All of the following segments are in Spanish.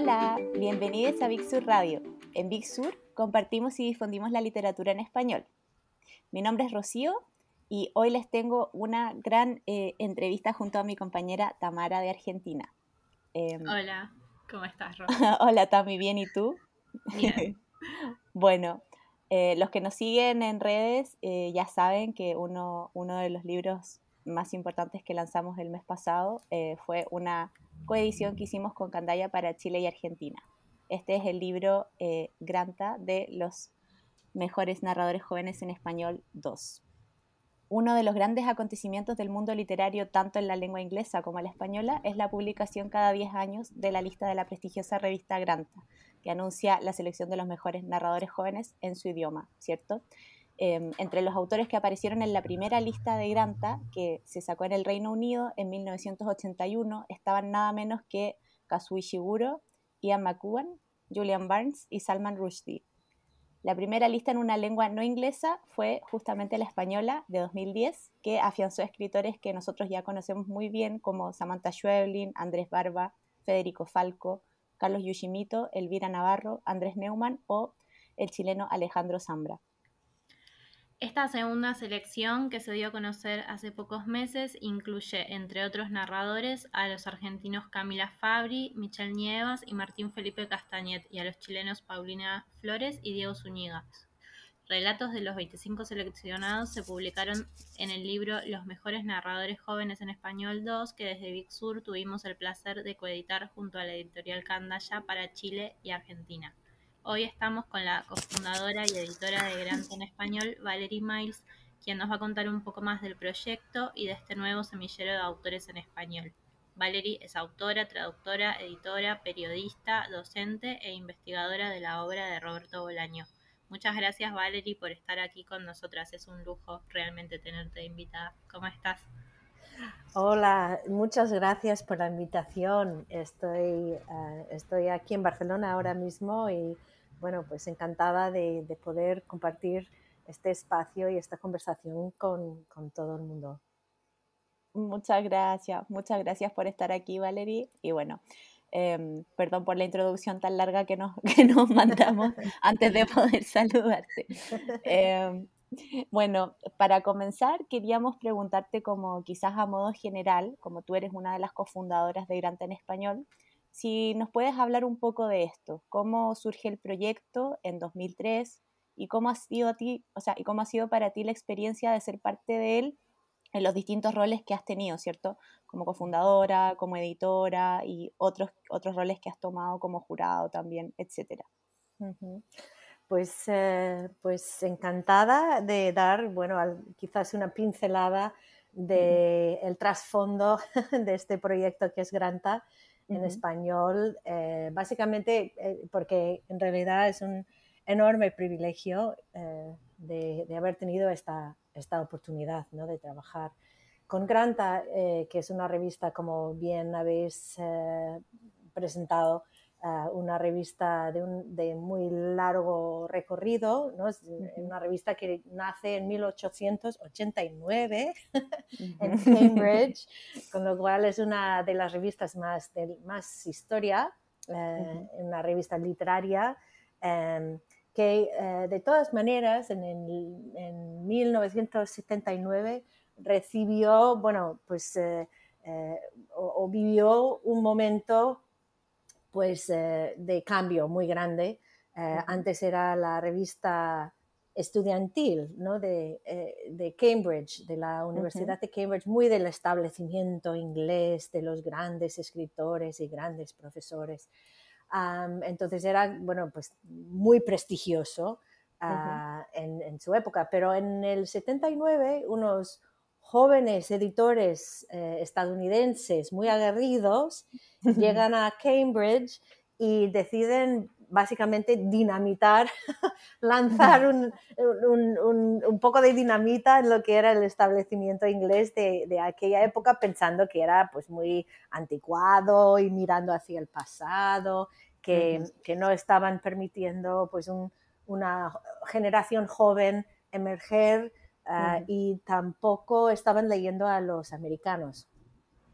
Hola, bienvenidos a Big Sur Radio. En Big Sur compartimos y difundimos la literatura en español. Mi nombre es Rocío y hoy les tengo una gran eh, entrevista junto a mi compañera Tamara de Argentina. Em, Hola, ¿cómo estás, Rocío? Hola, Tami, ¿bien y tú? Bien. bueno, eh, los que nos siguen en redes eh, ya saben que uno, uno de los libros más importantes que lanzamos el mes pasado fue una coedición que hicimos con Candaya para Chile y Argentina. Este es el libro Granta de los mejores narradores jóvenes en español 2 uno de los grandes acontecimientos del mundo literario, tanto en la lengua inglesa como en la española, es la publicación cada 10 años de la lista de la prestigiosa revista Granta, que anuncia la selección de los mejores narradores jóvenes en su idioma, ¿cierto? Em, entre los autores que aparecieron en la primera lista de Granta, que se sacó en el Reino Unido en 1981, estaban nada menos que Kazuo Ishiguro, Ian McEwan, Julian Barnes y Salman Rushdie. La primera lista en una lengua no inglesa fue justamente la española de 2010, que afianzó a escritores que nosotros ya conocemos muy bien, como Samantha Schweblin, Andrés Barba, Federico Falco, Carlos Yushimito, Elvira Navarro, Andrés Neumann o el chileno Alejandro Zambra. Esta segunda selección, que se dio a conocer hace pocos meses, incluye, entre otros narradores, a los argentinos Camila Fabri, Michelle Nievas y Martín Felipe Castañet, y a los chilenos Paulina Flores y Diego Zúñiga. Relatos de los 25 seleccionados se publicaron en el libro Los mejores narradores jóvenes en español 2, que desde Big Sur tuvimos el placer de coeditar junto a la editorial Candaya para Chile y Argentina. Hoy estamos con la cofundadora y editora de Grant en Español, Valerie Miles, quien nos va a contar un poco más del proyecto y de este nuevo semillero de autores en español. Valerie es autora, traductora, editora, periodista, docente e investigadora de la obra de Roberto Bolaño. Muchas gracias Valerie por estar aquí con nosotras. Es un lujo realmente tenerte invitada. ¿Cómo estás? Hola, muchas gracias por la invitación. Estoy, eh, estoy aquí en Barcelona ahora mismo y bueno, pues encantada de, poder compartir este espacio y esta conversación con, todo el mundo. Muchas gracias, muchas gracias por estar aquí, Valerie. Y bueno, em, perdón por la introducción tan larga que nos, que nos mandamos antes de poder saludarte. Em, bueno, para comenzar, queríamos preguntarte como quizás a modo general, como tú eres una de las cofundadoras de Granta en Español, si nos puedes hablar un poco de esto, cómo surge el proyecto en 2003 y cómo ha sido a ti, o sea, y cómo ha sido para ti la experiencia de ser parte de él en los distintos roles que has tenido, ¿cierto? Como cofundadora, como editora y otros, otros roles que has tomado como jurado también, etcétera. Pues, eh, pues encantada de dar, bueno, quizás una pincelada del trasfondo de este proyecto que es Granta en español, eh, básicamente eh, porque en realidad es un enorme privilegio eh, de, haber tenido esta, esta oportunidad ¿no? de trabajar con Granta, que es una revista, como bien habéis presentado, una revista de, un, de, muy largo recorrido, ¿no? es una revista que nace en 1889 en Cambridge, con lo cual es una de las revistas más de más historia, eh, una revista literaria. Em, que eh, de todas maneras en, en 1979 recibió, bueno, pues eh, o, vivió un momento pues, eh, de cambio muy grande. Eh, antes era la revista estudiantil ¿no? de, eh, de, Cambridge, de la Universidad de Cambridge, muy del establecimiento inglés, de los grandes escritores y grandes profesores. entonces era, bueno, pues muy prestigioso ah, en, en, su época, pero en el 79 unos jóvenes editores eh, estadounidenses muy aguerridos llegan a Cambridge y deciden básicamente dinamitar, lanzar un, un, poco de dinamita en lo que era el establecimiento inglés de, de, aquella época, pensando que era pues muy anticuado y mirando hacia el pasado, que, que no estaban permitiendo pues una generación joven emerger Ah, y tampoco estaban leyendo a los americanos.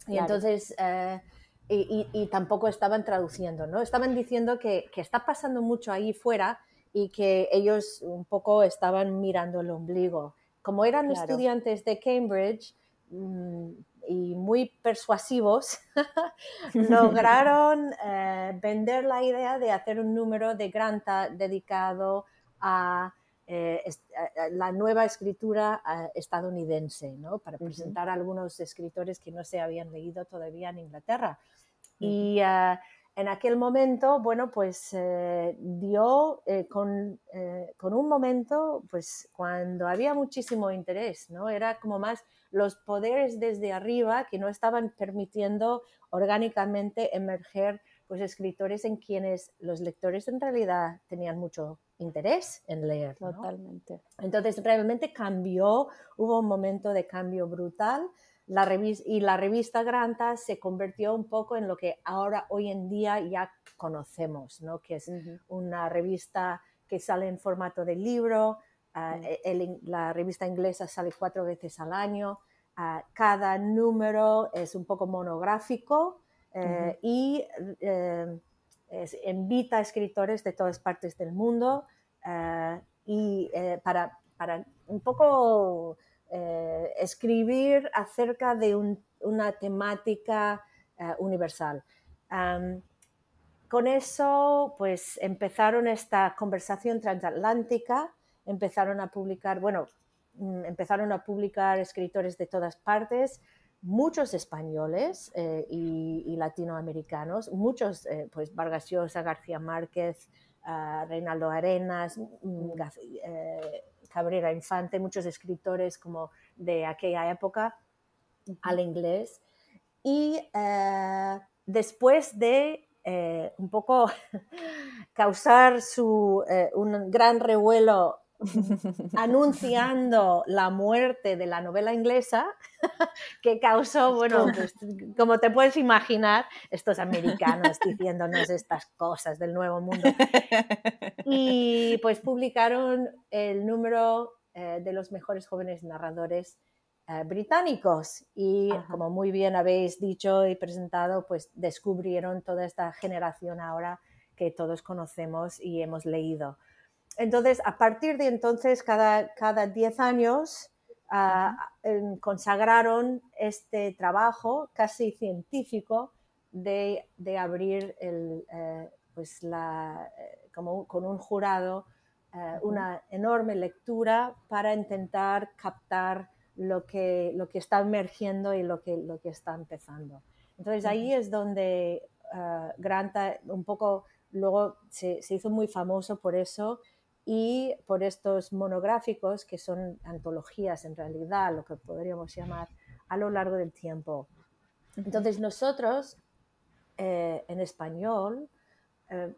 Y entonces, eh, y, tampoco estaban traduciendo, ¿no? Estaban diciendo que, que, está pasando mucho ahí fuera y que ellos un poco estaban mirando el ombligo. Como eran estudiantes de Cambridge mm, y muy persuasivos, lograron eh, vender la idea de hacer un número de Granta dedicado a eh, la nueva escritura eh, estadounidense, ¿no? para presentar a algunos escritores que no se habían leído todavía en Inglaterra. Y eh, en aquel momento, bueno, pues dio con, con, un momento, pues cuando había muchísimo interés, ¿no? Era como más los poderes desde arriba que no estaban permitiendo orgánicamente emerger pues escritores en quienes los lectores en realidad tenían mucho interés en leer. Totalmente. Entonces realmente cambió, hubo un momento de cambio brutal la y la revista Granta se convirtió un poco en lo que ahora hoy en día ya conocemos, ¿no? que es una revista que sale en formato de libro, ah, e, la revista inglesa sale cuatro veces al año, ah, cada número es un poco monográfico eh, y eh, invita a escritores de todas partes del mundo eh, y para, para, un poco escribir acerca de una temática universal. con eso, pues empezaron esta conversación transatlántica, empezaron a publicar, bueno, mm, empezaron a publicar escritores de todas partes, muchos españoles eh, y, latinoamericanos, muchos, eh, pues Vargas Llosa, García Márquez, uh, Reinaldo Arenas, mm, eh, Cabrera Infante, muchos escritores como de aquella época al inglés. Y después de un poco causar su, un gran revuelo anunciando la muerte de la novela inglesa que causó, bueno, pues, como te puedes imaginar, estos americanos diciéndonos estas cosas del nuevo mundo. Y pues publicaron el número eh, de los mejores jóvenes narradores eh, británicos. Y como muy bien habéis dicho y presentado, pues descubrieron toda esta generación ahora que todos conocemos y hemos leído entonces, a partir de entonces, cada, cada 10 años, ah, consagraron este trabajo casi científico de, de abrir el, eh, pues la, eh, como con un jurado eh, una enorme lectura para intentar captar lo que, lo que está emergiendo y lo que, lo que está empezando. Entonces ahí es donde Granta un poco luego se, se, hizo muy famoso por eso y por estos monográficos que son antologías en realidad, lo que podríamos llamar a lo largo del tiempo. Entonces nosotros eh, en español eh,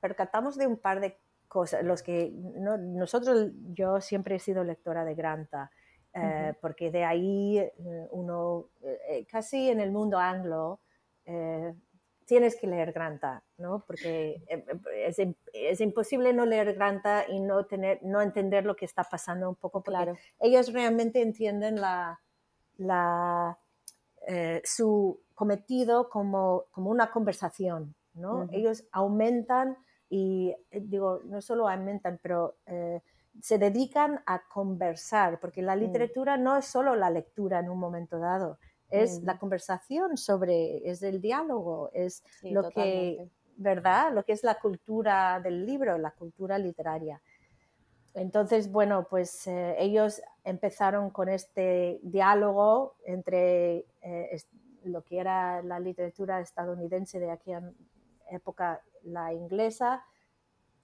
percatamos de un par de cosas, los que nosotros, yo siempre he sido lectora de Granta, eh, porque de ahí uno, casi en el mundo anglo, tienes que leer Granta, ¿no? Porque eh, eh, es, imposible no leer Granta y no, tener, no entender lo que está pasando un poco, claro. ellos realmente entienden la, la, eh, su cometido como, como, una conversación, ¿no? Ellos aumentan y, digo, no solo aumentan, pero se dedican a conversar, porque la mm. literatura no es solo la lectura en un momento dado, es la conversación sobre, es el diálogo, es lo que, ¿verdad? Lo que es la cultura del libro, la cultura literaria. Entonces, bueno, pues eh, ellos empezaron con este diálogo entre eh, lo que era la literatura estadounidense de aquella época, la inglesa,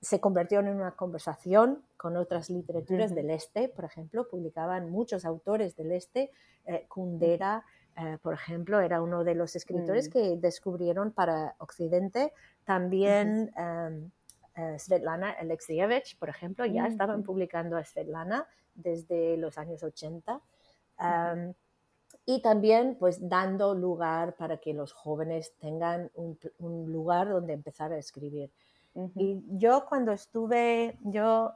se convirtió en una conversación con otras literaturas del este, por ejemplo, publicaban muchos autores del este, eh, Kundera, eh, por ejemplo, era uno de los escritores mm. que descubrieron para Occidente. También em, eh, Svetlana Alexievich, por ejemplo, ya estaban publicando a Svetlana desde los años 80. Em, y también pues dando lugar para que los jóvenes tengan un, lugar donde empezar a escribir. Y yo cuando estuve, yo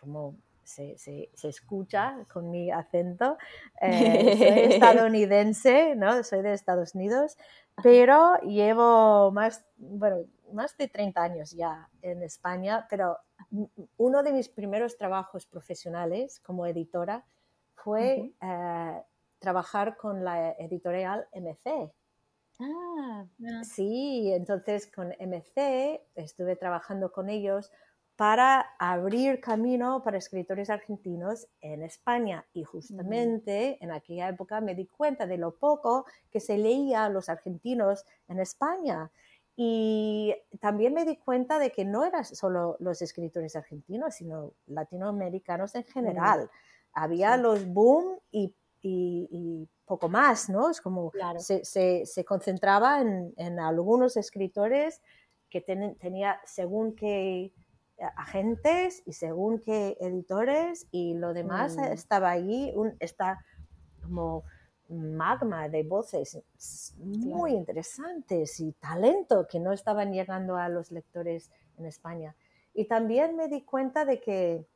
como se, escucha con mi acento. Eh, soy estadounidense, ¿no? Soy de Estados Unidos, pero llevo más, bueno, más de 30 años ya en España, pero uno de mis primeros trabajos profesionales como editora fue eh, trabajar con la editorial MC. Ah, sí, entonces con MC estuve trabajando con ellos para abrir camino para escritores argentinos en España. Y justamente en aquella época me di cuenta de lo poco que se leía a los argentinos en España. Y también me di cuenta de que no eran solo los escritores argentinos, sino latinoamericanos en general. Había los boom y, poco más, ¿no? Es como se, se, concentraba en, en, algunos escritores que tenían tenía según qué agentes y según qué editores y lo demás mm. estaba allí, un, está como magma de voces muy interesantes y talento que no estaban llegando a los lectores en España. Y también me di cuenta de que,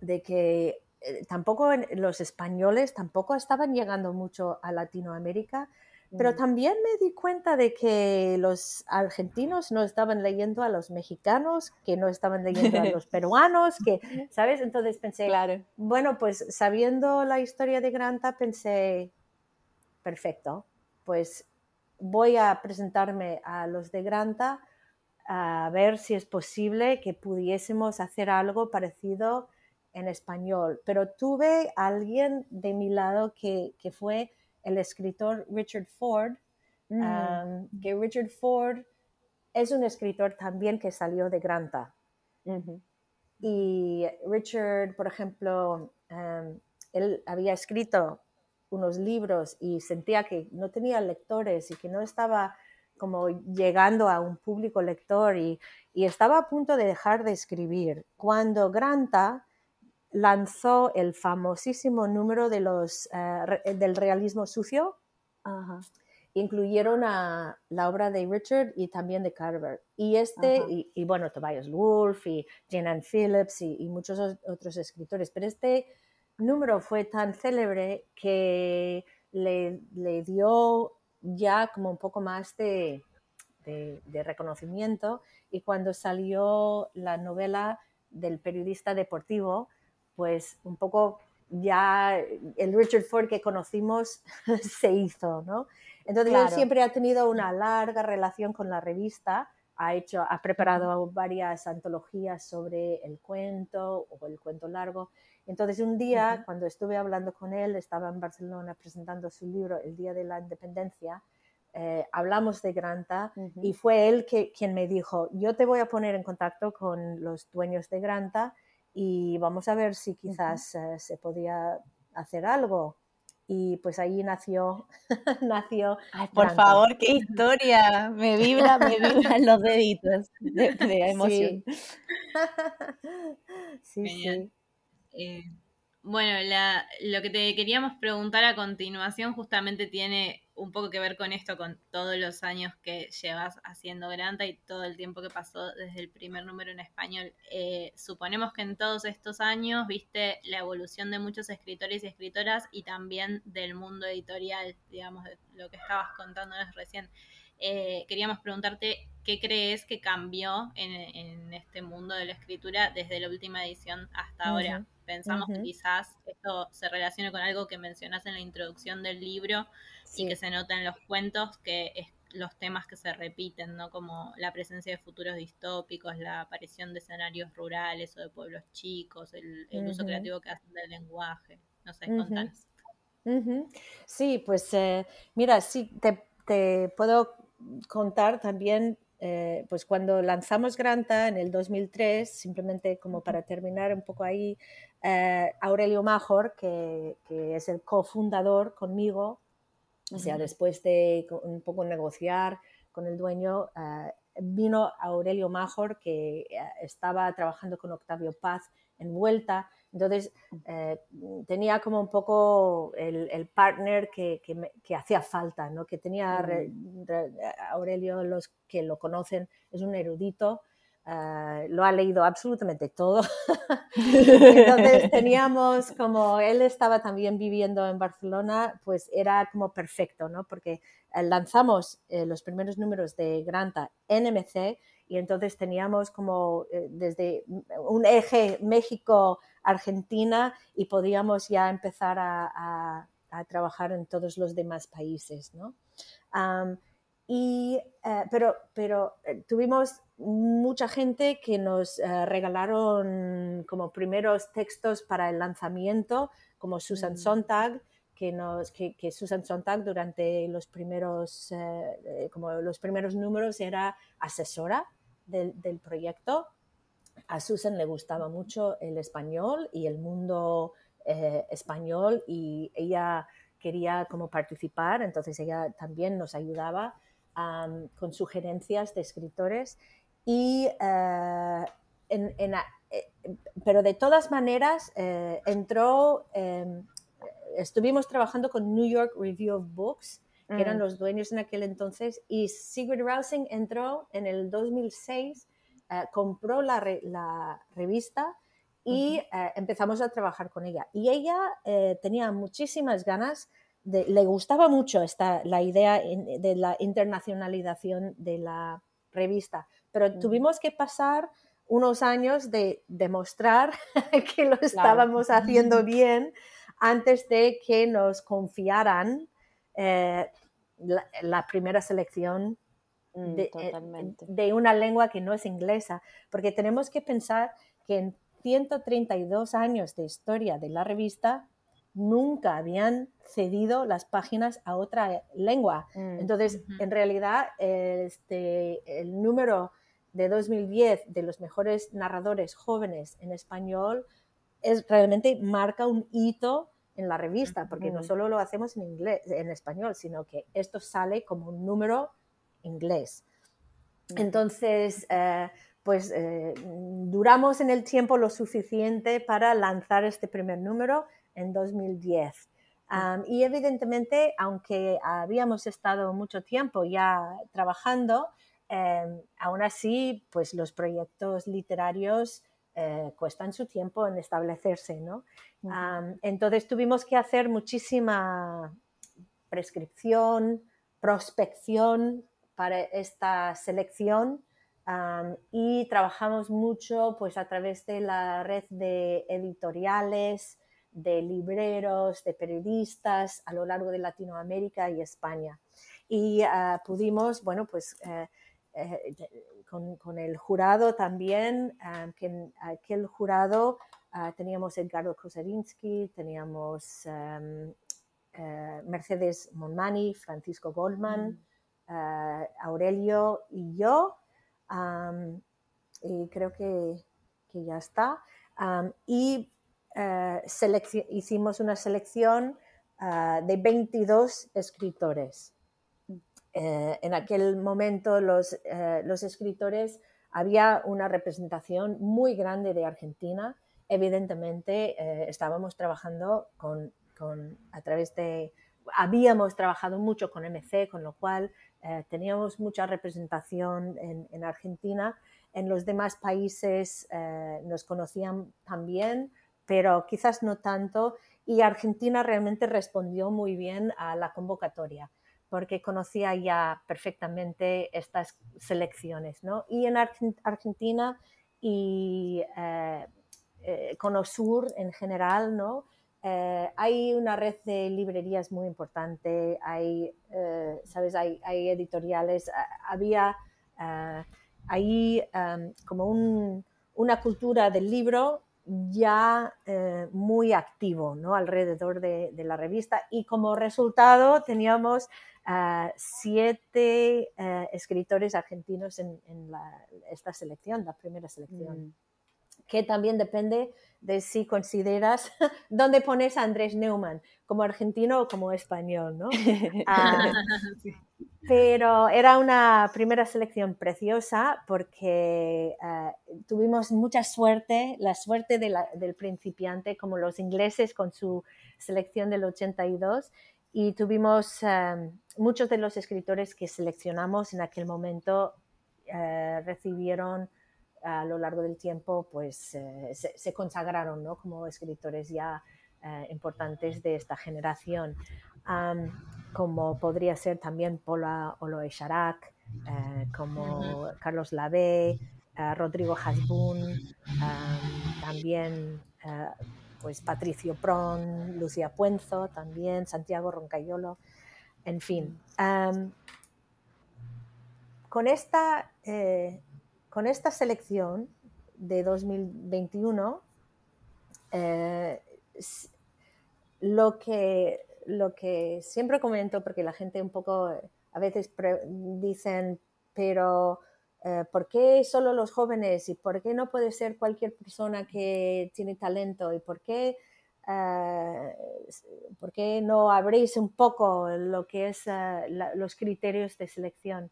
de que eh, tampoco los españoles tampoco estaban llegando mucho a Latinoamérica pero también me di cuenta de que los argentinos no estaban leyendo a los mexicanos, que no estaban leyendo a los peruanos, que, ¿sabes? Entonces pensé, claro. bueno, pues sabiendo la historia de Granta, pensé, perfecto, pues voy a presentarme a los de Granta a ver si es posible que pudiésemos hacer algo parecido en español. Pero tuve a alguien de mi lado que, que fue el escritor Richard Ford, mm. que Richard Ford es un escritor también que salió de Granta. Y Richard, por ejemplo, él había escrito unos libros y sentía que no tenía lectores y que no estaba como llegando a un público lector y, y estaba a punto de dejar de escribir. Cuando Granta lanzó el famosísimo número de los, eh, del realismo sucio. Incluyeron a la obra de Richard y también de Carver. Y este, y, bueno, Tobias Wolf y Jane Ann Phillips y, muchos otros escritores. Pero este número fue tan célebre que le, dio ya como un poco más de, de reconocimiento. Y cuando salió la novela del periodista deportivo, pues un poco ya el Richard Ford que conocimos se hizo, ¿no? Entonces él siempre ha tenido una larga relación con la revista, ha hecho, ha preparado varias antologías sobre el cuento o el cuento largo. Entonces un día, cuando estuve hablando con él, estaba en Barcelona presentando su libro El Día de la Independencia, eh, hablamos de Granta y fue él que, quien me dijo, yo te voy a poner en contacto con los dueños de Granta y vamos a ver si quizás eh, se podía hacer algo. Y pues ahí nació, nació. por favor, qué historia. Me vibra, me vibran los deditos de, emoción. Sí, sí. Eh, bueno, lo que te queríamos preguntar a continuación justamente tiene un poco que ver con esto, con todos los años que llevas haciendo Granta y todo el tiempo que pasó desde el primer número en español. Eh, suponemos que en todos estos años viste la evolución de muchos escritores y escritoras y también del mundo editorial, digamos, de lo que estabas contándonos recién. Eh, queríamos preguntarte qué crees que cambió en, este mundo de la escritura desde la última edición hasta ahora. Pensamos que quizás esto se relacione con algo que mencionas en la introducción del libro y que se nota en los cuentos, que es los temas que se repiten, ¿no? Como la presencia de futuros distópicos, la aparición de escenarios rurales o de pueblos chicos, el, uso creativo que hacen del lenguaje. No sé, contanos. Sí, pues eh, mira, sí, te, te puedo contar también, eh, pues cuando lanzamos Granta en el 2003, simplemente como para terminar un poco ahí, eh, Aurelio Major, que, es el cofundador conmigo, o sea, después de un poco negociar con el dueño, eh, vino Aurelio Major, que estaba trabajando con Octavio Paz en Vuelta, entonces, eh, tenía como un poco el, partner que, que, hacía falta, que tenía Aurelio, los que lo conocen, es un erudito, Ah, lo ha leído absolutamente todo. Entonces teníamos como, él estaba también viviendo en Barcelona, pues era como perfecto, ¿no? Porque eh, lanzamos eh, los primeros números de Granta en MC y entonces teníamos como eh, desde un eje México-Argentina y podíamos ya empezar a, trabajar en todos los demás países, ¿no? y, pero pero tuvimos mucha gente que nos eh, regalaron como primeros textos para el lanzamiento, como Susan mm. Sontag, que, nos, que, Susan Sontag durante los primeros, eh, eh, como los primeros números era asesora del, proyecto. A Susan le gustaba mucho el español y el mundo español y ella quería como participar, entonces ella también nos ayudaba con sugerencias de escritores y, eh, eh, pero de todas maneras, eh, entró, em, estuvimos trabajando con New York Review of Books, que eran mm. los dueños en aquel entonces, y Sigrid Rousing entró en el 2006, compró la, la, revista y empezamos a trabajar con ella. Y ella tenía muchísimas ganas, de, le gustaba mucho esta, la idea de la internacionalización de la revista pero tuvimos que pasar unos años de demostrar que lo estábamos haciendo bien antes de que nos confiaran eh, la, primera selección mm, eh, de, una lengua que no es inglesa, porque tenemos que pensar que en 132 años de historia de la revista nunca habían cedido las páginas a otra lengua. Mm, Entonces, en realidad, este, el número de 2010 de los mejores narradores jóvenes en español es realmente marca un hito en la revista, porque no solo lo hacemos en inglés, en español, sino que esto sale como un número inglés. Entonces, eh, pues eh, duramos en el tiempo lo suficiente para lanzar este primer número en 2010. y evidentemente, aunque habíamos estado mucho tiempo ya trabajando, Em, aún así, pues los proyectos literarios eh, cuestan su tiempo en establecerse, ¿no? entonces tuvimos que hacer muchísima prescripción, prospección para esta selección y trabajamos mucho pues a través de la red de editoriales, de libreros, de periodistas a lo largo de Latinoamérica y España. Y ah, pudimos, bueno, pues eh, eh, con, el jurado también, que aquel jurado ah, teníamos Edgardo Kozerinsky, teníamos eh, Mercedes Monmani, Francisco Goldman, ah, Aurelio y yo, y creo que, ya está. y eh, hicimos una selección de 22 escritores. Eh, en aquel momento los, eh, escritores había una representación muy grande de Argentina. Evidentemente eh, estábamos trabajando con, con, a través de, habíamos trabajado mucho con MC, con lo cual teníamos mucha representación en, en, Argentina. En los demás países nos conocían también, pero quizás no tanto. Y Argentina realmente respondió muy bien a la convocatoria porque conocía ya perfectamente estas selecciones. ¿no? Y en Argentina y eh, eh, con Osur en general, ¿no? Eh, hay una red de librerías muy importante, hay, ¿sabes? Hay, editoriales, había ahí como una cultura del libro ya muy activo ¿no? alrededor de, de, la revista y como resultado teníamos siete eh, escritores argentinos en, esta selección, la primera selección. Mm. Que también depende de si consideras dónde pones a Andrés Neumann, como argentino o como español, ¿no? Ah, pero era una primera selección preciosa porque eh, tuvimos mucha suerte, la suerte del principiante, como los ingleses con su selección del 82, y tuvimos em, muchos de los escritores que seleccionamos en aquel momento eh, recibieron a lo largo del tiempo pues eh, se, consagraron ¿no? como escritores ya eh, importantes de esta generación, como podría ser también Paula Oloe Sharak, como Carlos Lavé, Rodrigo Hasbun, también pues Patricio Pron, Lucía Puenzo también, Santiago Roncayolo, en fin. con, esta, eh, con esta selección de 2021, eh, lo, que, lo que siempre comento, porque la gente un poco a veces dicen, pero eh, ¿por qué solo los jóvenes y por qué no puede ser cualquier persona que tiene talento y por qué, eh, por qué no abréis un poco lo que es eh, los criterios de selección?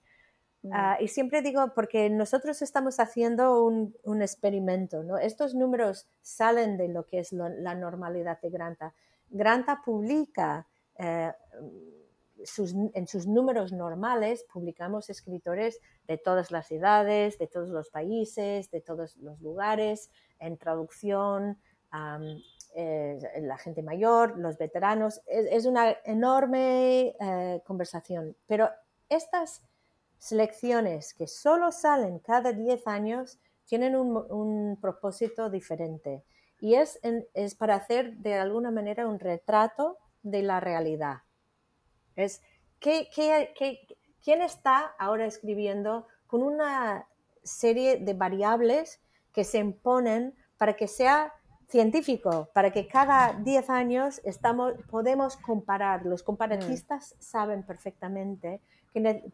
Ah, y siempre digo, porque nosotros estamos haciendo un, experimento, ¿no? Estos números salen de lo que es la normalidad de Granta. Granta publica en sus números normales publicamos escritores de todas las edades, de todos los países, de todos los lugares, en traducción, eh, la gente mayor, los veteranos. Es, una enorme eh, conversación. Pero estas selecciones que solo salen cada 10 años tienen un, propósito diferente y es, es para hacer de alguna manera un retrato de la realidad es quién está ahora escribiendo con una serie de variables que se imponen para que sea científico, para que cada 10 años estamos, podemos comparar. Los comparatistas mm. saben perfectamente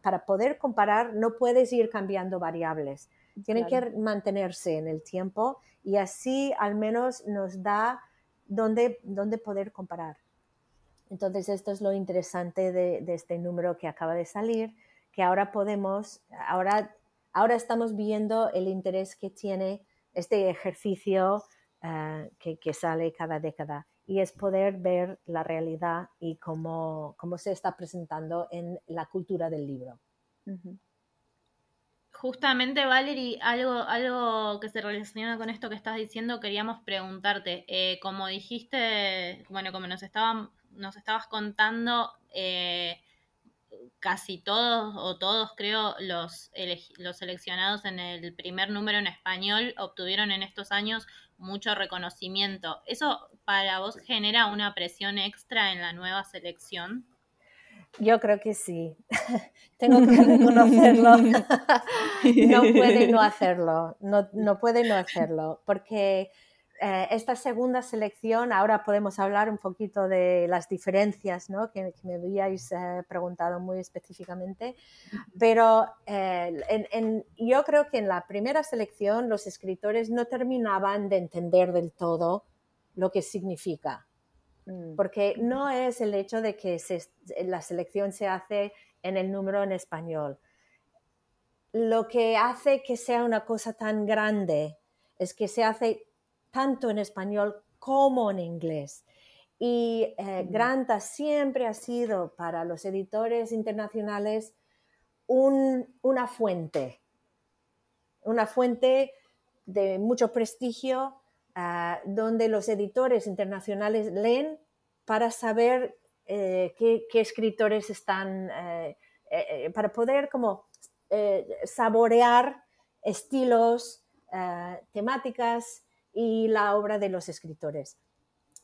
para poder comparar no puedes ir cambiando variables. Tienen que mantenerse en el tiempo y así al menos nos da dónde, dónde poder comparar. Entonces, esto es lo interesante de, este número que acaba de salir, que ahora podemos, ahora, ahora estamos viendo el interés que tiene este ejercicio eh, que, sale cada década y es poder ver la realidad y cómo, cómo se está presentando en la cultura del libro. Justamente, Valerie, algo, algo que se relaciona con esto que estás diciendo, queríamos preguntarte. Eh, como dijiste, bueno, como nos estaban nos estabas contando, eh, casi todos o todos creo los, los seleccionados en el primer número en español obtuvieron en estos años mucho reconocimiento. ¿Eso para vos genera una presión extra en la nueva selección? Yo creo que sí. Tengo que reconocerlo. no puede no hacerlo. No, no puede no hacerlo. Porque eh, esta segunda selección, ahora podemos hablar un poquito de las diferencias ¿no? que, me habíais eh, preguntado muy específicamente, pero eh, yo creo que en la primera selección los escritores no terminaban de entender del todo lo que significa, mm. porque no es el hecho de que la selección se hace en el número en español. Lo que hace que sea una cosa tan grande es que se hace tanto en español como en inglés. Y eh, Granta siempre ha sido para los editores internacionales una fuente, una fuente de mucho prestigio, ah, donde los editores internacionales leen para saber eh, qué, escritores están, eh, para poder como saborear estilos, temáticas y la obra de los escritores.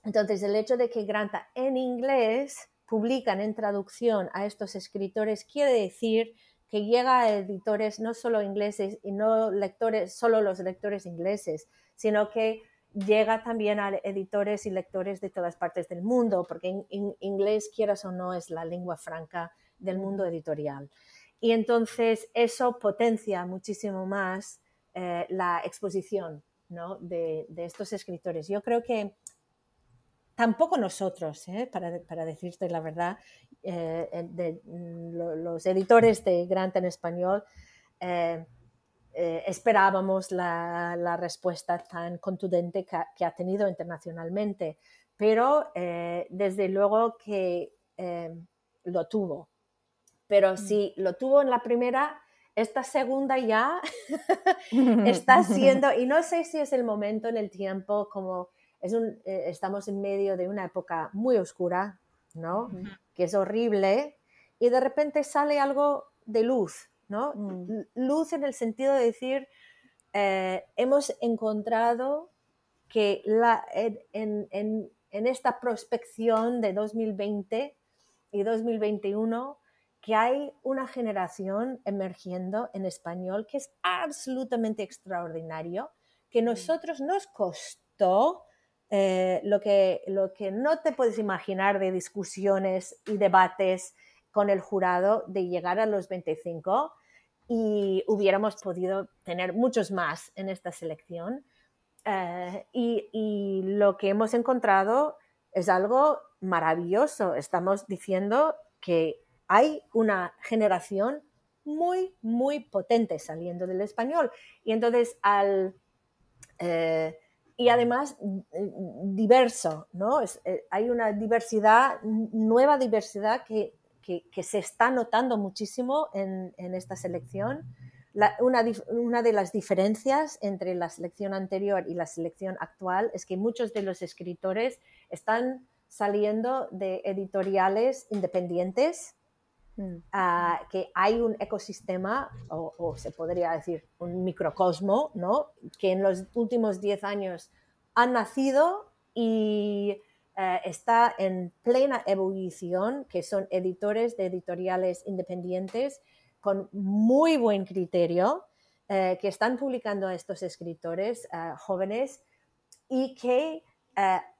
Entonces, el hecho de que Granta en inglés publican en traducción a estos escritores quiere decir que llega a editores no solo ingleses y no lectores, solo los lectores ingleses, sino que llega también a editores y lectores de todas partes del mundo, porque en, inglés, quieras o no, es la lengua franca del mundo editorial. Y entonces eso potencia muchísimo más eh, la exposición de, estos escritores. Yo creo que tampoco nosotros, ¿eh? para, decirte la verdad, eh, de, mm, los editores de Grant en español, eh, esperábamos la, respuesta tan contundente que ha, tenido internacionalmente, pero desde luego que lo tuvo. Pero mm. si lo tuvo en la primera, esta segunda ya está siendo, y no sé si es el momento en el tiempo, como es un, eh, estamos en medio de una época muy oscura, ¿no? Que es horrible, y de repente sale algo de luz, ¿no? Mm. Luz en el sentido de decir, eh, hemos encontrado que la, en, en, en, esta prospección de 2020 y 2021, que hay una generación emergiendo en español que es absolutamente extraordinario, que nosotros nos costó eh, lo, que, lo que no te puedes imaginar de discusiones y debates con el jurado de llegar a los 25 y hubiéramos podido tener muchos más en esta selección. Eh, y, y, lo que hemos encontrado es algo maravilloso. Estamos diciendo que hay una generación muy, muy potente saliendo del español. Y entonces, al... Eh, y además diverso, ¿no? Eh, hay una diversidad, nueva diversidad que que, se está notando muchísimo en, esta selección. una, una, de las diferencias entre la selección anterior y la selección actual es que muchos de los escritores están saliendo de editoriales independientes, mm. que hay un ecosistema, o, se podría decir un microcosmo, ¿no? que en los últimos 10 años han nacido y eh, está en plena ebullición, que son editores de editoriales independientes con muy buen criterio, eh, que están publicando a estos escritores eh, jóvenes y que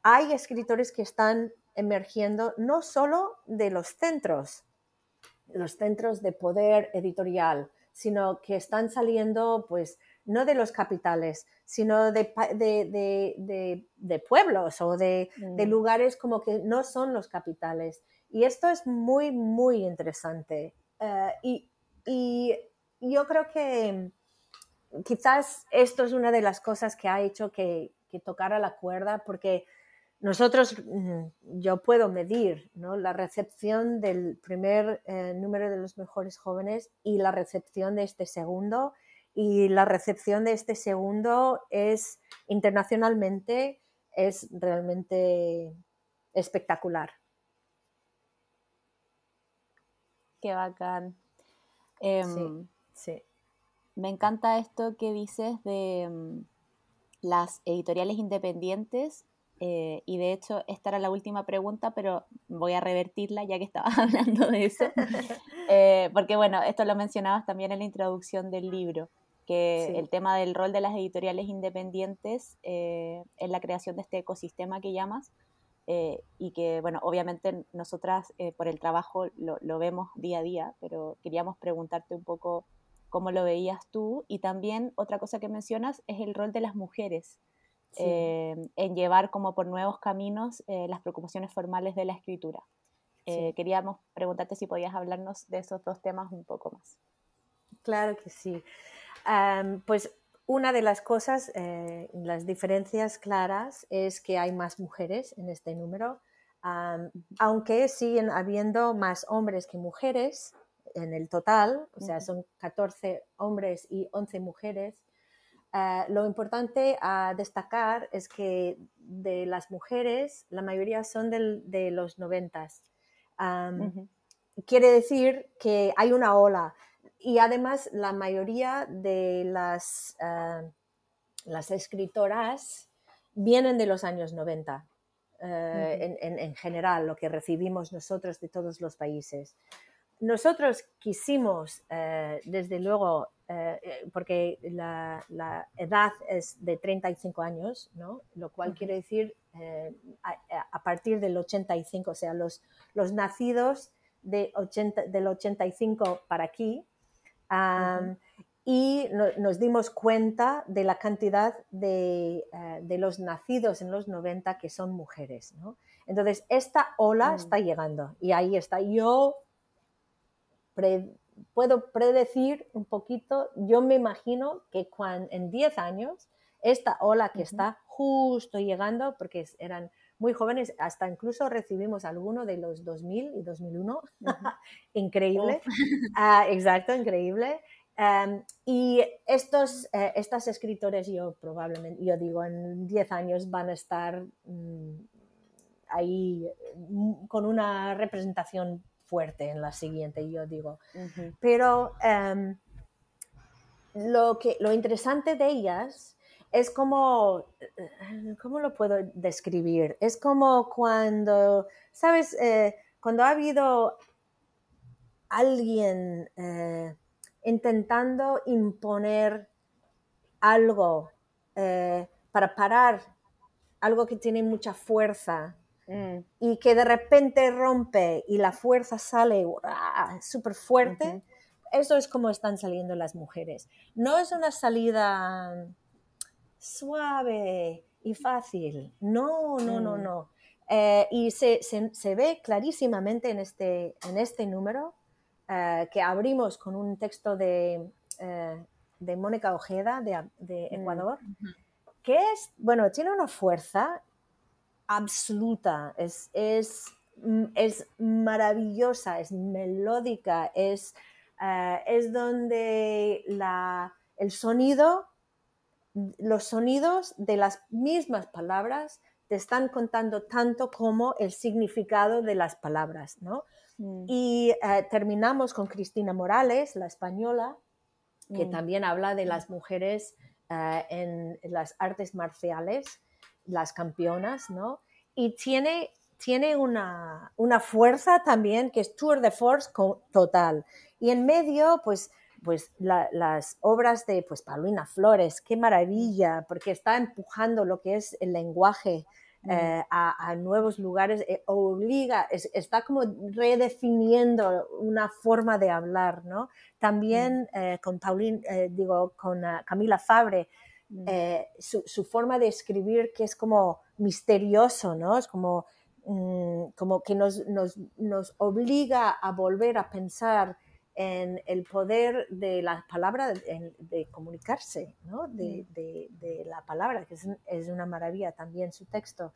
hay escritores que están emergiendo no solo de los centros, los centros de poder editorial, sino que están saliendo pues no de los capitales, sino de, pueblos o de, mm. lugares como que no son los capitales. Y esto es muy, muy interesante. Eh, y, yo creo que quizás esto es una de las cosas que ha hecho que, tocara la cuerda, porque nosotros, mm, yo puedo medir la recepción del primer eh, número de los mejores jóvenes y la recepción de este segundo y la recepción de este segundo es internacionalmente es realmente espectacular. Qué bacán. Em, sí, Me encanta esto que dices de em, las editoriales independientes eh, y de hecho esta era la última pregunta, pero voy a revertirla ya que estabas hablando de eso, eh, porque bueno, esto lo mencionabas también en la introducción del libro que el tema del rol de las editoriales independientes eh, en la creación de este ecosistema que llamas, y que, bueno, obviamente nosotras por el trabajo lo, vemos día a día, pero queríamos preguntarte un poco cómo lo veías tú, y también otra cosa que mencionas es el rol de las mujeres. En llevar como por nuevos caminos las preocupaciones formales de la escritura. Queríamos preguntarte si podías hablarnos de esos dos temas un poco más. Claro que sí pues una de las cosas, eh, las diferencias claras es que hay más mujeres en este número, aunque siguen habiendo más hombres que mujeres en el total, o sea, son 14 hombres y 11 mujeres. Ah, lo importante a destacar es que de las mujeres, la mayoría son de los noventas. Quiere decir que hay una ola y además la mayoría de las, ah, las escritoras vienen de los años 90, eh, en, general, lo que recibimos nosotros de todos los países. Nosotros quisimos, eh, desde luego, eh, porque la, edad es de 35 años, ¿no? lo cual quiere decir a, partir del 85, o sea, los, los nacidos de 80, del 85 para aquí, y nos dimos cuenta de la cantidad de, eh, de, los nacidos en los 90 que son mujeres. ¿no? Entonces, esta ola mm. está llegando y ahí está. Yo puedo predecir un poquito, yo me imagino que cuando, en 10 años, esta ola que está justo llegando, porque eran muy jóvenes, hasta incluso recibimos alguno de los 2000 y 2001, increíble, ah, exacto, increíble. Em, y estos, eh, estas escritores, yo probablemente, yo digo, en 10 años van a estar mm, ahí mm, con una representación fuerte en la siguiente, yo digo. Pero em, lo, que, lo interesante de ellas es como, eh, ¿cómo lo puedo describir? Es como cuando, ¿sabes? Eh, cuando ha habido alguien eh, intentando imponer algo para parar algo que tiene mucha fuerza mm. y que de repente rompe y la fuerza sale súper fuerte, eso es como están saliendo las mujeres. No es una salida suave y fácil. No, no, no, mm. no. Eh, y se, ve clarísimamente en este, en este número eh, que abrimos con un texto de, eh, de Mónica Ojeda de, de mm, Ecuador, que es, bueno, tiene una fuerza absoluta, es, es, mm, es maravillosa, es melódica, es, es donde la, el sonido los sonidos de las mismas palabras te están contando tanto como el significado de las palabras, ¿no? Mm. Y eh, terminamos con Cristina Morales, la española, que mm. también habla de las mujeres eh, en las artes marciales, las campeonas, ¿no? Y tiene, tiene una, una fuerza también que es tour de force total. Y en medio, pues pues las obras de pues Paulina Flores, qué maravilla, porque está empujando lo que es el lenguaje mm. eh, a, nuevos lugares, eh, obliga, está como redefiniendo una forma de hablar, ¿no? También mm. eh, con Paulina, digo, con Camila Fabre, mm. su, forma de escribir que es como misterioso, ¿no? Es como, como que nos, nos, nos obliga a volver a pensar en el poder de la palabra, de, comunicarse, ¿no? de, mm. la palabra, que es, una maravilla también su texto.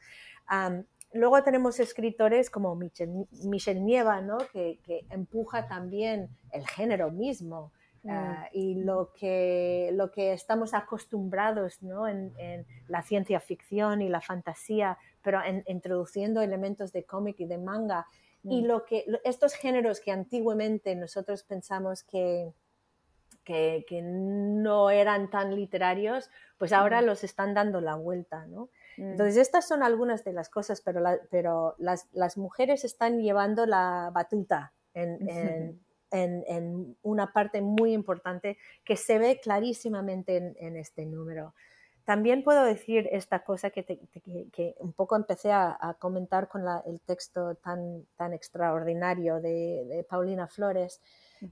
luego tenemos escritores como Michel, Michel Nieva, ¿no? que, empuja también el género mismo. Mm. Ah, y lo que, lo que estamos acostumbrados ¿no? en, la ciencia ficción y la fantasía, pero introduciendo elementos de cómic y de manga, y mm. lo que, estos géneros que antiguamente nosotros pensamos que, que, no eran tan literarios, pues ahora mm. los están dando la vuelta, ¿no? Mm. Entonces, estas son algunas de las cosas, pero, pero las, las, mujeres están llevando la batuta en, en, en, una parte muy importante que se ve clarísimamente en, este número. También puedo decir esta cosa que, que, un poco empecé a, comentar con el texto tan, tan extraordinario de, Paulina Flores.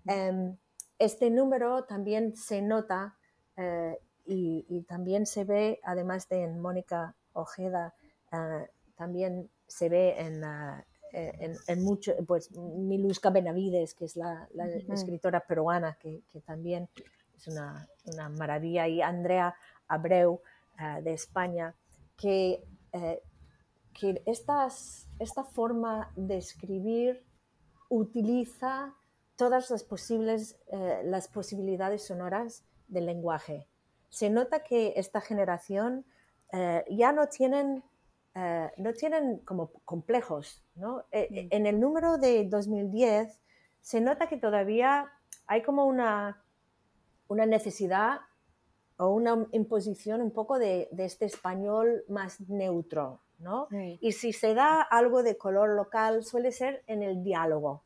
Em, este número también se nota eh, y, también se ve, además de en Mónica Ojeda, eh, también se ve en, eh, en, mucho, pues Miluska Benavides, que es la, escritora peruana, que, que también es una, una, maravilla, y Andrea Abreu eh, de España, que, eh, que estas, esta forma de escribir utiliza todas las, posibles, eh, las posibilidades sonoras del lenguaje. Se nota que esta generación ya no tienen, no tienen como complejos. ¿no? Mm. En el número de 2010 se nota que todavía hay como una, una necesidad o una imposición un poco de, este español más neutro, ¿no? Y si se da algo de color local, suele ser en el diálogo.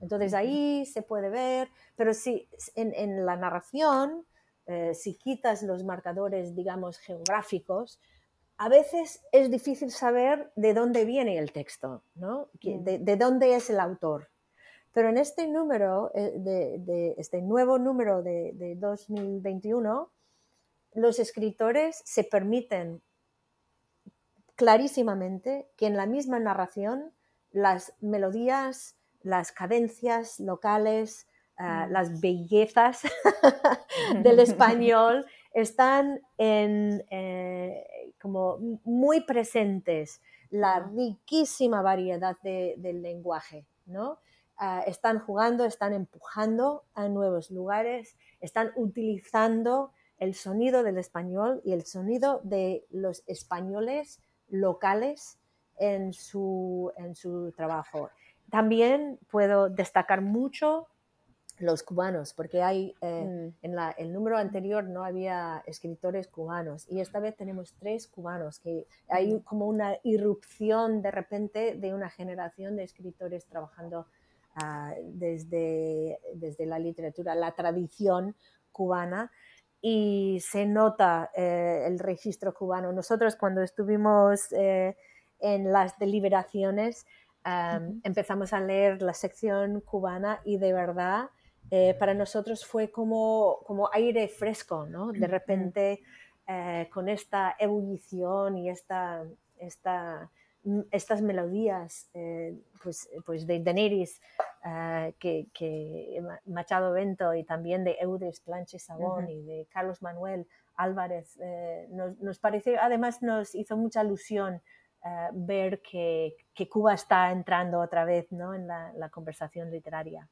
Entonces ahí se puede ver, pero si en, la narración, eh, si quitas los marcadores, digamos, geográficos, a veces es difícil saber de dónde viene el texto, ¿no? de, dónde es el autor. Pero en este número, eh, de, este nuevo número de, de 2021, los escritores se permiten clarísimamente que en la misma narración las melodías, las cadencias locales, ah, mm. las bellezas del español están en, eh, como muy presentes, la riquísima variedad del lenguaje, ¿no? ah, están jugando, están empujando a nuevos lugares, están utilizando el sonido del español y el sonido de los españoles locales en su, en su trabajo. También puedo destacar mucho los cubanos, porque hay eh, mm. en el número anterior no había escritores cubanos y esta vez tenemos tres cubanos, que hay como una irrupción de repente de una generación de escritores trabajando ah, desde, desde la literatura, la tradición cubana y se nota eh, el registro cubano. Nosotros cuando estuvimos eh, en las deliberaciones empezamos a leer la sección cubana y de verdad eh, para nosotros fue como, como aire fresco, ¿no? De repente, eh, con esta ebullición y esta, esta, mm, estas melodías eh, pues, pues de Daenerys, que, que, Machado Bento y también de Eudes Planche Sabón y de Carlos Manuel Álvarez, nos, nos, pareció, además nos hizo mucha ilusión ver que, que, Cuba está entrando otra vez ¿no? en la conversación literaria.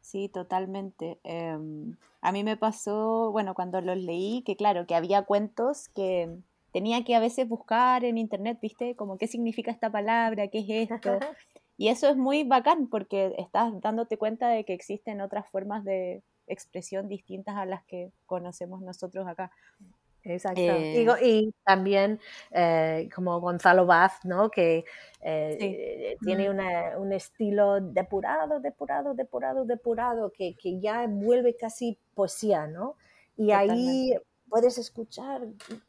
Sí, totalmente. Em, a mí me pasó, bueno, cuando los leí, que claro, que había cuentos que tenía que a veces buscar en internet, ¿viste? Como qué significa esta palabra, qué es esto. Y eso es muy bacán porque estás dándote cuenta de que existen otras formas de expresión distintas a las que conocemos nosotros acá. Exacto. Eh, y, también eh, como Gonzalo Vaz, ¿no? que eh, tiene un estilo depurado, depurado, depurado, depurado, que, que, ya vuelve casi poesía, ¿no? Y ahí puedes escuchar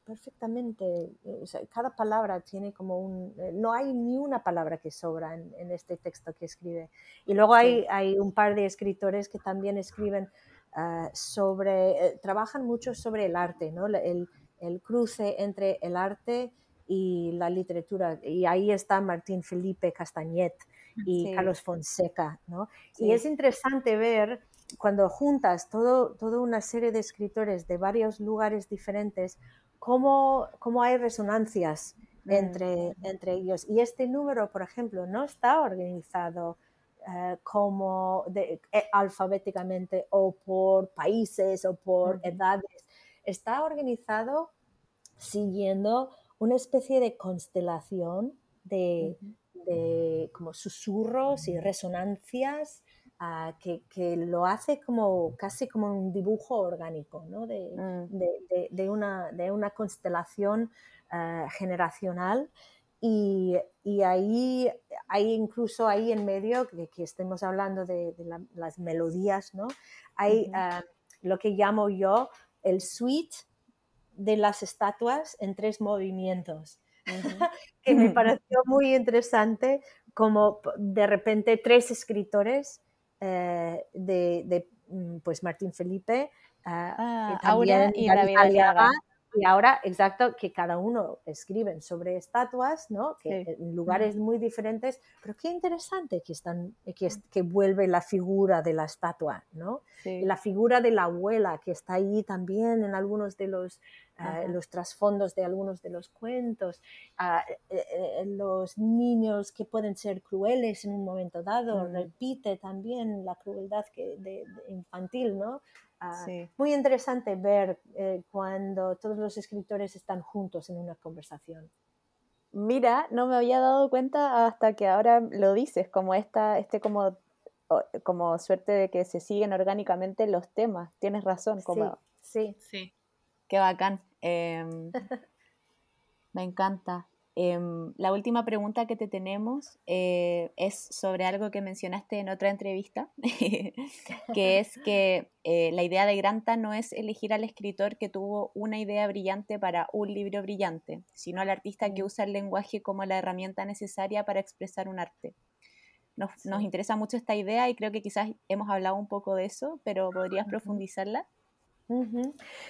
perfectamente, cada palabra tiene como un, no hay ni una palabra que sobra en, este texto que escribe. Y luego hay, hay un par de escritores que también escriben Ah, sobre, eh, trabajan mucho sobre el arte, ¿no? el, el, cruce entre el arte y la literatura. Y ahí está Martín Felipe Castañet y Carlos Fonseca. ¿no? Y es interesante ver cuando juntas todo, toda una serie de escritores de varios lugares diferentes, cómo, cómo hay resonancias mm. entre, entre ellos. Y este número, por ejemplo, no está organizado eh, como de, eh, alfabéticamente o por países o por edades. Está organizado siguiendo una especie de constelación de, como susurros y resonancias ah, que, lo hace como casi como un dibujo orgánico ¿no? de, mm. una, de, una, constelación ah, generacional y, y, ahí, hay incluso ahí en medio, de que estemos hablando de, las melodías, ¿no? Hay ah, lo que llamo yo el suite de las estatuas en tres movimientos, que me pareció muy interesante, como de repente tres escritores eh, de, de, mm, pues Martín Felipe, ah, ah Aura y David y ahora, exacto, que cada uno escriben sobre estatuas, ¿no? Que en lugares muy diferentes, pero qué interesante que, están, que, que vuelve la figura de la estatua, ¿no? La figura de la abuela que está ahí también en algunos de los, eh, los trasfondos de algunos de los cuentos, eh, eh, los niños que pueden ser crueles en un momento dado, repite también la crueldad que, de, infantil, ¿no? Ah, muy interesante ver eh, cuando todos los escritores están juntos en una conversación. Mira, no me había dado cuenta hasta que ahora lo dices, como esta, este como, como suerte de que se siguen orgánicamente los temas. Tienes razón, como sí, sí. Qué bacán. Em, me encanta. Em, la última pregunta que te tenemos eh, es sobre algo que mencionaste en otra entrevista, que es que eh, la idea de Granta no es elegir al escritor que tuvo una idea brillante para un libro brillante, sino al artista que usa el lenguaje como la herramienta necesaria para expresar un arte. Nos, interesa mucho esta idea y creo que quizás hemos hablado un poco de eso, pero ¿podrías profundizarla?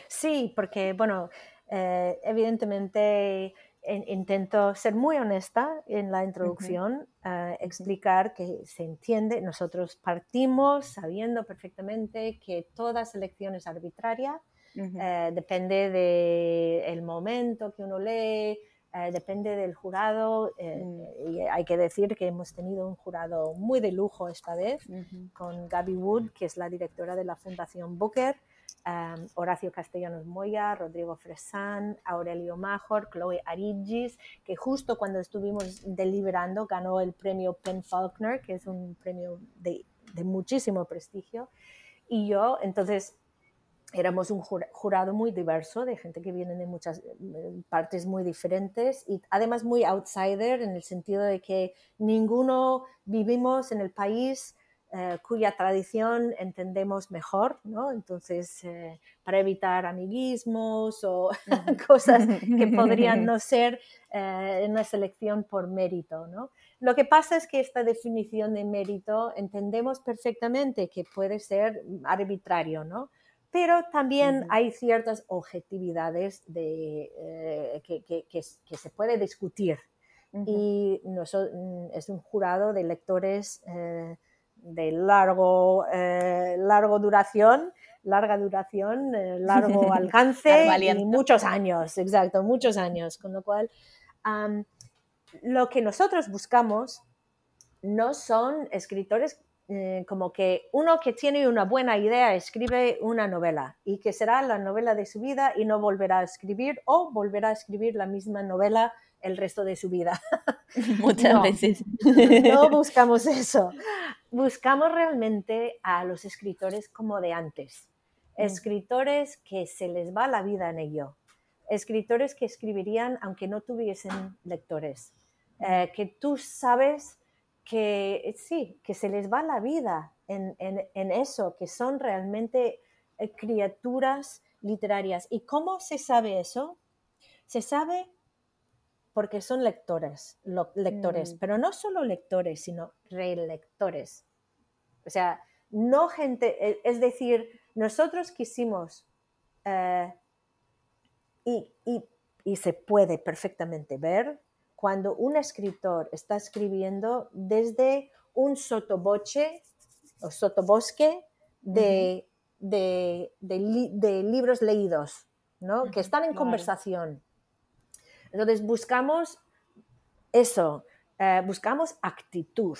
Sí, porque, bueno, eh, evidentemente intento ser muy honesta en la introducción, explicar que se entiende, nosotros partimos sabiendo perfectamente que toda selección es arbitraria, eh, depende del momento que uno lee, eh, depende del jurado. Eh, mm. Y hay que decir que hemos tenido un jurado muy de lujo esta vez, con Gaby Wood, que es la directora de la Fundación Booker, Horacio Castellanos Moya, Rodrigo Fresán, Aurelio Major, Chloe Arigis, que justo cuando estuvimos deliberando ganó el premio Penn Faulkner, que es un premio de, de muchísimo prestigio. Y yo, entonces, éramos un jurado muy diverso, de gente que viene de muchas eh, partes muy diferentes y además muy outsider en el sentido de que ninguno vivimos en el país eh, cuya tradición entendemos mejor, ¿no? Entonces, eh, para evitar amiguismos o cosas que podrían no ser en una selección por mérito, ¿no? Lo que pasa es que esta definición de mérito entendemos perfectamente que puede ser arbitrario, ¿no? pero también hay ciertas objetividades de, eh, que, se puede discutir. Y mm, es un jurado de lectores eh, de largo, eh, largo duración, larga duración, largo alcance y muchos años, exacto, muchos años. Con lo cual, lo que nosotros buscamos no son escritores eh, como que uno que tiene una buena idea escribe una novela y que será la novela de su vida y no volverá a escribir o volverá a escribir la misma novela el resto de su vida. Muchas veces. No buscamos eso. Buscamos realmente a los escritores como de antes. Mm. Escritores que se les va la vida en ello. Escritores que escribirían aunque no tuviesen lectores. Eh, que tú sabes que eh, sí, que se les va la vida en, eso, que son realmente eh, criaturas literarias. ¿Y cómo se sabe eso? Se sabe porque son lectores, lectores, mm. pero no solo lectores, sino relectores. O sea, no gente, e, es decir, nosotros quisimos, eh, y, y se puede perfectamente ver, cuando un escritor está escribiendo desde un sotoboche o sotobosque de, de, libros leídos, ¿no? que están en conversación. Entonces buscamos eso, eh, buscamos actitud,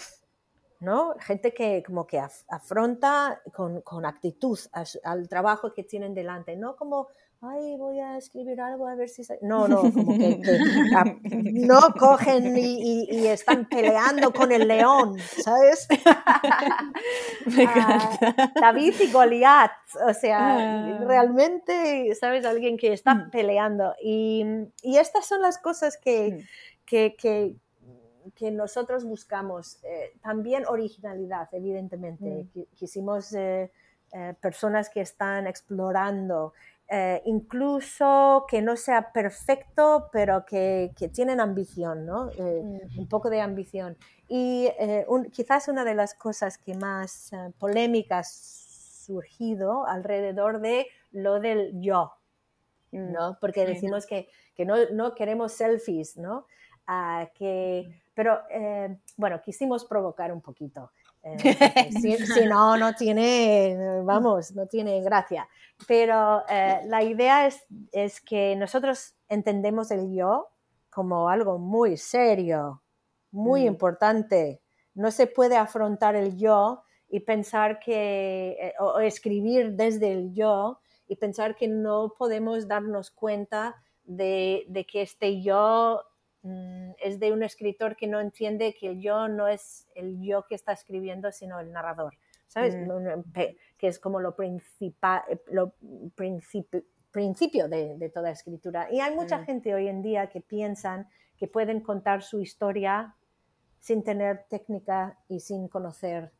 ¿no? Gente que como que afronta con, con actitud al trabajo que tienen delante, no como ay, voy a escribir algo a ver si... No, no, como que, no cogen y, están peleando con el león, ¿sabes? Ah, David y Goliat, o sea, ah. realmente, ¿sabes? Alguien que está mm. peleando. Y, estas son las cosas que, mm. que, que, nosotros buscamos. Eh, también originalidad, evidentemente. Mm. Quisimos... Eh, eh, personas que están explorando, eh, incluso que no sea perfecto, pero que, que tienen ambición, ¿no? Eh, un poco de ambición. Y eh, quizás una de las cosas que más polémicas surgido alrededor de lo del yo, ¿no? Mm, porque decimos que, que no, no, queremos selfies, ¿no? Ah, que, pero bueno, quisimos provocar un poquito. Eh, si, no, no tiene, vamos, no tiene gracia. Pero eh, la idea es, es, que nosotros entendemos el yo como algo muy serio, muy mm. importante. No se puede afrontar el yo y pensar que, eh, o escribir desde el yo y pensar que no podemos darnos cuenta de, de que este yo es de un escritor que no entiende que el yo no es el yo que está escribiendo, sino el narrador, ¿sabes? Mm. Que es como lo, principal, eh, lo principio de, toda escritura. Y hay mucha mm. gente hoy en día que piensan que pueden contar su historia sin tener técnica y sin conocer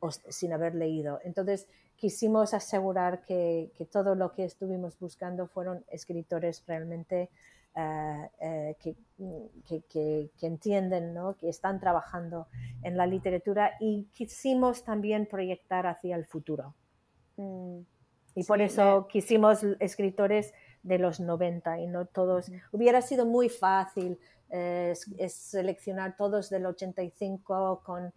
o sin haber leído. Entonces, quisimos asegurar que, que todo lo que estuvimos buscando fueron escritores realmente eh, eh, que, que, entienden, ¿no? que están trabajando en la literatura y quisimos también proyectar hacia el futuro. Mm. Y por eso quisimos escritores de los 90 y no todos. Hubiera sido muy fácil eh, seleccionar todos del 85 con,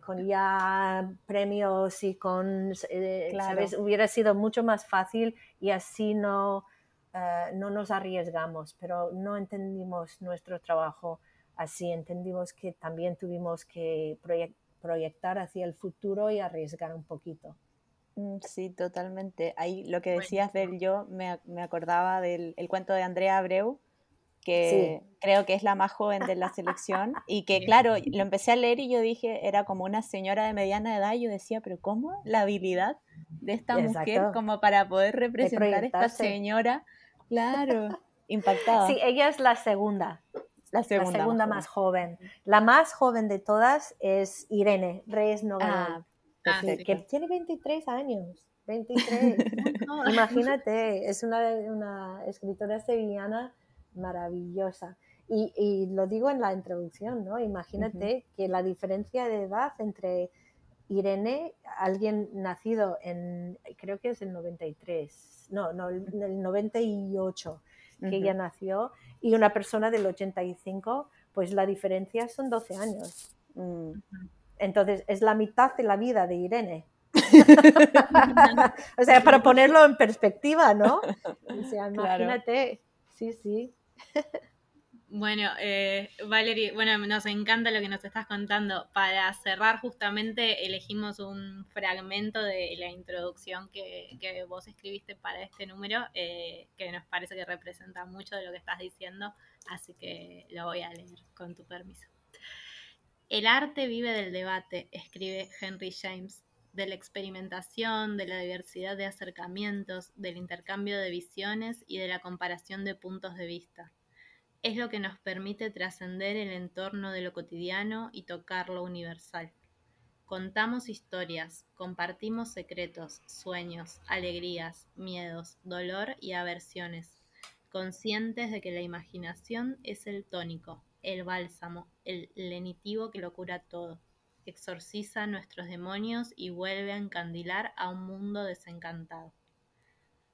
con ya premios y con, ¿sabes? Hubiera sido mucho más fácil y así no, eh, no nos arriesgamos, pero no entendimos nuestro trabajo así, entendimos que también tuvimos que proyectar hacia el futuro y arriesgar un poquito. Mm, sí, totalmente. Ahí lo que decías del yo, me, me acordaba del el cuento de Andrea Abreu, que creo que es la más joven de la selección, y que claro, lo empecé a leer y yo dije, era como una señora de mediana edad, y yo decía, pero ¿cómo la habilidad de esta mujer como para poder representar a esta señora? Claro, impactada. Sí, ella es la segunda. La segunda, más, joven. La más joven de todas es Irene Reyes Nogal, ah, que tiene 23 años. 23. Imagínate, es una, una escritora sevillana maravillosa. Y, lo digo en la introducción, ¿no? Imagínate que la diferencia de edad entre Irene, alguien nacido en, creo que es el 93, no, no, el 98 que ella nació, y una persona del 85, pues la diferencia son 12 años. Mm. Entonces, es la mitad de la vida de Irene. o sea, para ponerlo en perspectiva, ¿no? O sea, imagínate, sí, sí. Bueno, eh, Valerie, bueno, nos encanta lo que nos estás contando. Para cerrar, justamente elegimos un fragmento de la introducción que, vos escribiste para este número, eh, que nos parece que representa mucho de lo que estás diciendo, así que lo voy a leer con tu permiso. El arte vive del debate, escribe Henry James, de la experimentación, de la diversidad de acercamientos, del intercambio de visiones y de la comparación de puntos de vista es lo que nos permite trascender el entorno de lo cotidiano y tocar lo universal. Contamos historias, compartimos secretos, sueños, alegrías, miedos, dolor y aversiones, conscientes de que la imaginación es el tónico, el bálsamo, el lenitivo que lo cura todo, exorciza nuestros demonios y vuelve a encandilar a un mundo desencantado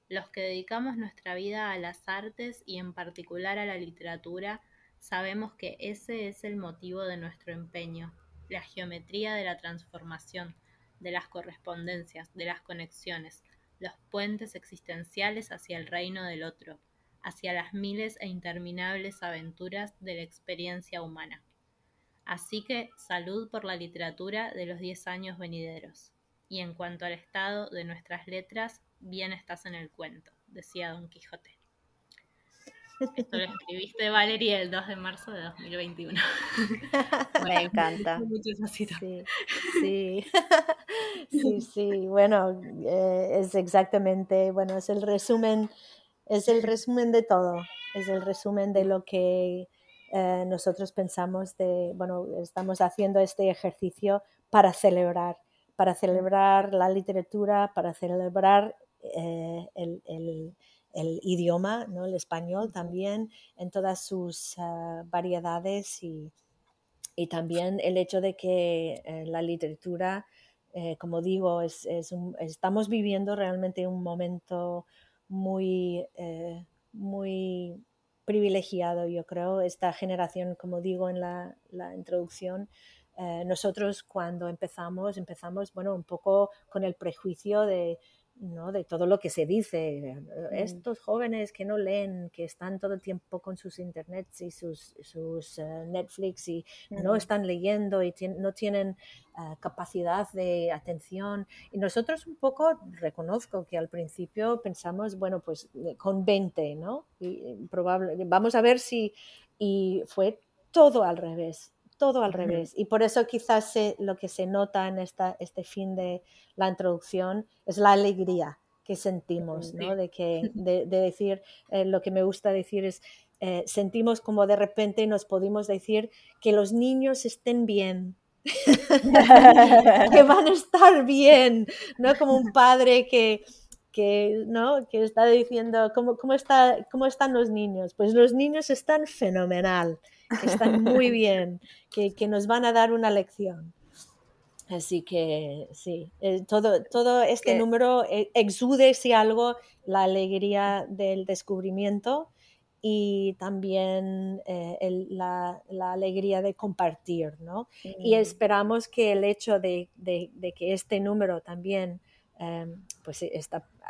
los que dedicamos nuestra vida a las artes y en particular a la literatura, sabemos que ese es el motivo de nuestro empeño, la geometría de la transformación, de las correspondencias, de las conexiones, los puentes existenciales hacia el reino del otro, hacia las miles e interminables aventuras de la experiencia humana. Así que salud por la literatura de los diez años venideros. Y en cuanto al estado de nuestras letras, bien estás en el cuento, decía Don Quijote. Esto lo escribiste, Valeria, el 2 de marzo de 2021. Me encanta. Sí, sí, sí, sí. Bueno, eh, es exactamente, bueno, es el resumen, es el resumen de todo, es el resumen de lo que eh, nosotros pensamos de, bueno, estamos haciendo este ejercicio para celebrar, para celebrar la literatura, para celebrar eh, el, idioma, ¿no? el español también, en todas sus ah, variedades y, también el hecho de que eh, la literatura, eh, como digo, es, estamos viviendo realmente un momento muy, muy privilegiado, yo creo, esta generación, como digo en la, la introducción, nosotros cuando empezamos, empezamos, bueno, un poco con el prejuicio de ¿no? de todo lo que se dice. Mm. Estos jóvenes que no leen, que están todo el tiempo con sus internets y sus, sus eh, Netflix y no están leyendo y no tienen eh, capacidad de atención. Y nosotros un poco reconozco que al principio pensamos, bueno, pues eh, con 20, ¿no? Y, probable, vamos a ver si... Y fue todo al revés todo al revés. Y por eso quizás lo que se nota en esta, este fin de la introducción es la alegría que sentimos, ¿no? De, que, de, decir, eh, lo que me gusta decir es, eh, sentimos como de repente nos podemos decir que los niños estén bien, que van a estar bien, ¿no? Como un padre que, que, ¿no? que está diciendo, ¿cómo, cómo, está, ¿cómo están los niños? Pues los niños están fenomenal que están muy bien, que, que, nos van a dar una lección. Así que sí, eh, todo, todo este número eh, exude, si algo, la alegría del descubrimiento y también eh, la, la, alegría de compartir, ¿no? Y esperamos que el hecho de, de, de que este número también em, pues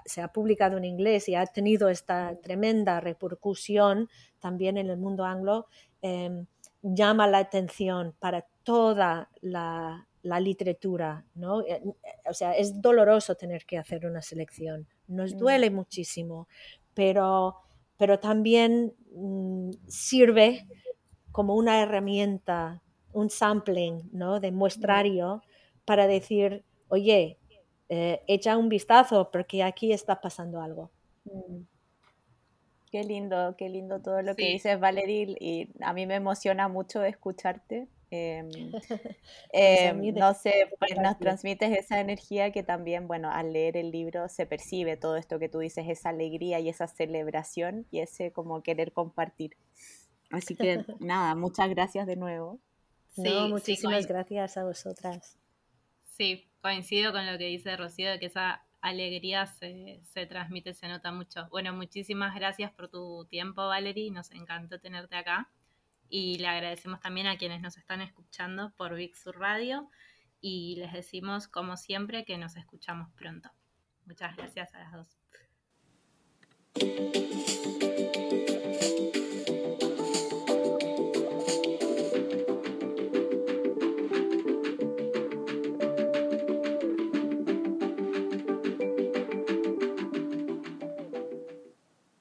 se ha publicado en inglés y ha tenido esta tremenda repercusión también en el mundo anglo, em, llama la atención para toda la, literatura, ¿no? Eh, o sea, es doloroso tener que hacer una selección, nos mm. duele muchísimo, pero, pero también mm, sirve como una herramienta, un sampling, ¿no? De muestrario para decir, oye, eh, echa un vistazo porque aquí está pasando algo. Mm. Qué lindo, qué lindo todo lo que dices, Valerie, y a mí me emociona mucho escucharte. Em, em, no sé, pues nos transmites esa energía que también, bueno, al leer el libro se percibe todo esto que tú dices, esa alegría y esa celebración y ese como querer compartir. Así que nada, muchas gracias de nuevo. Sí, muchísimas gracias a vosotras. Sí, coincido con lo que dice Rocío, de que esa alegría se, se, transmite, se nota mucho. Bueno, muchísimas gracias por tu tiempo, Valerie. Nos encantó tenerte acá. Y le agradecemos también a quienes nos están escuchando por Big Sur Radio. Y les decimos, como siempre, que nos escuchamos pronto. Muchas gracias a las dos.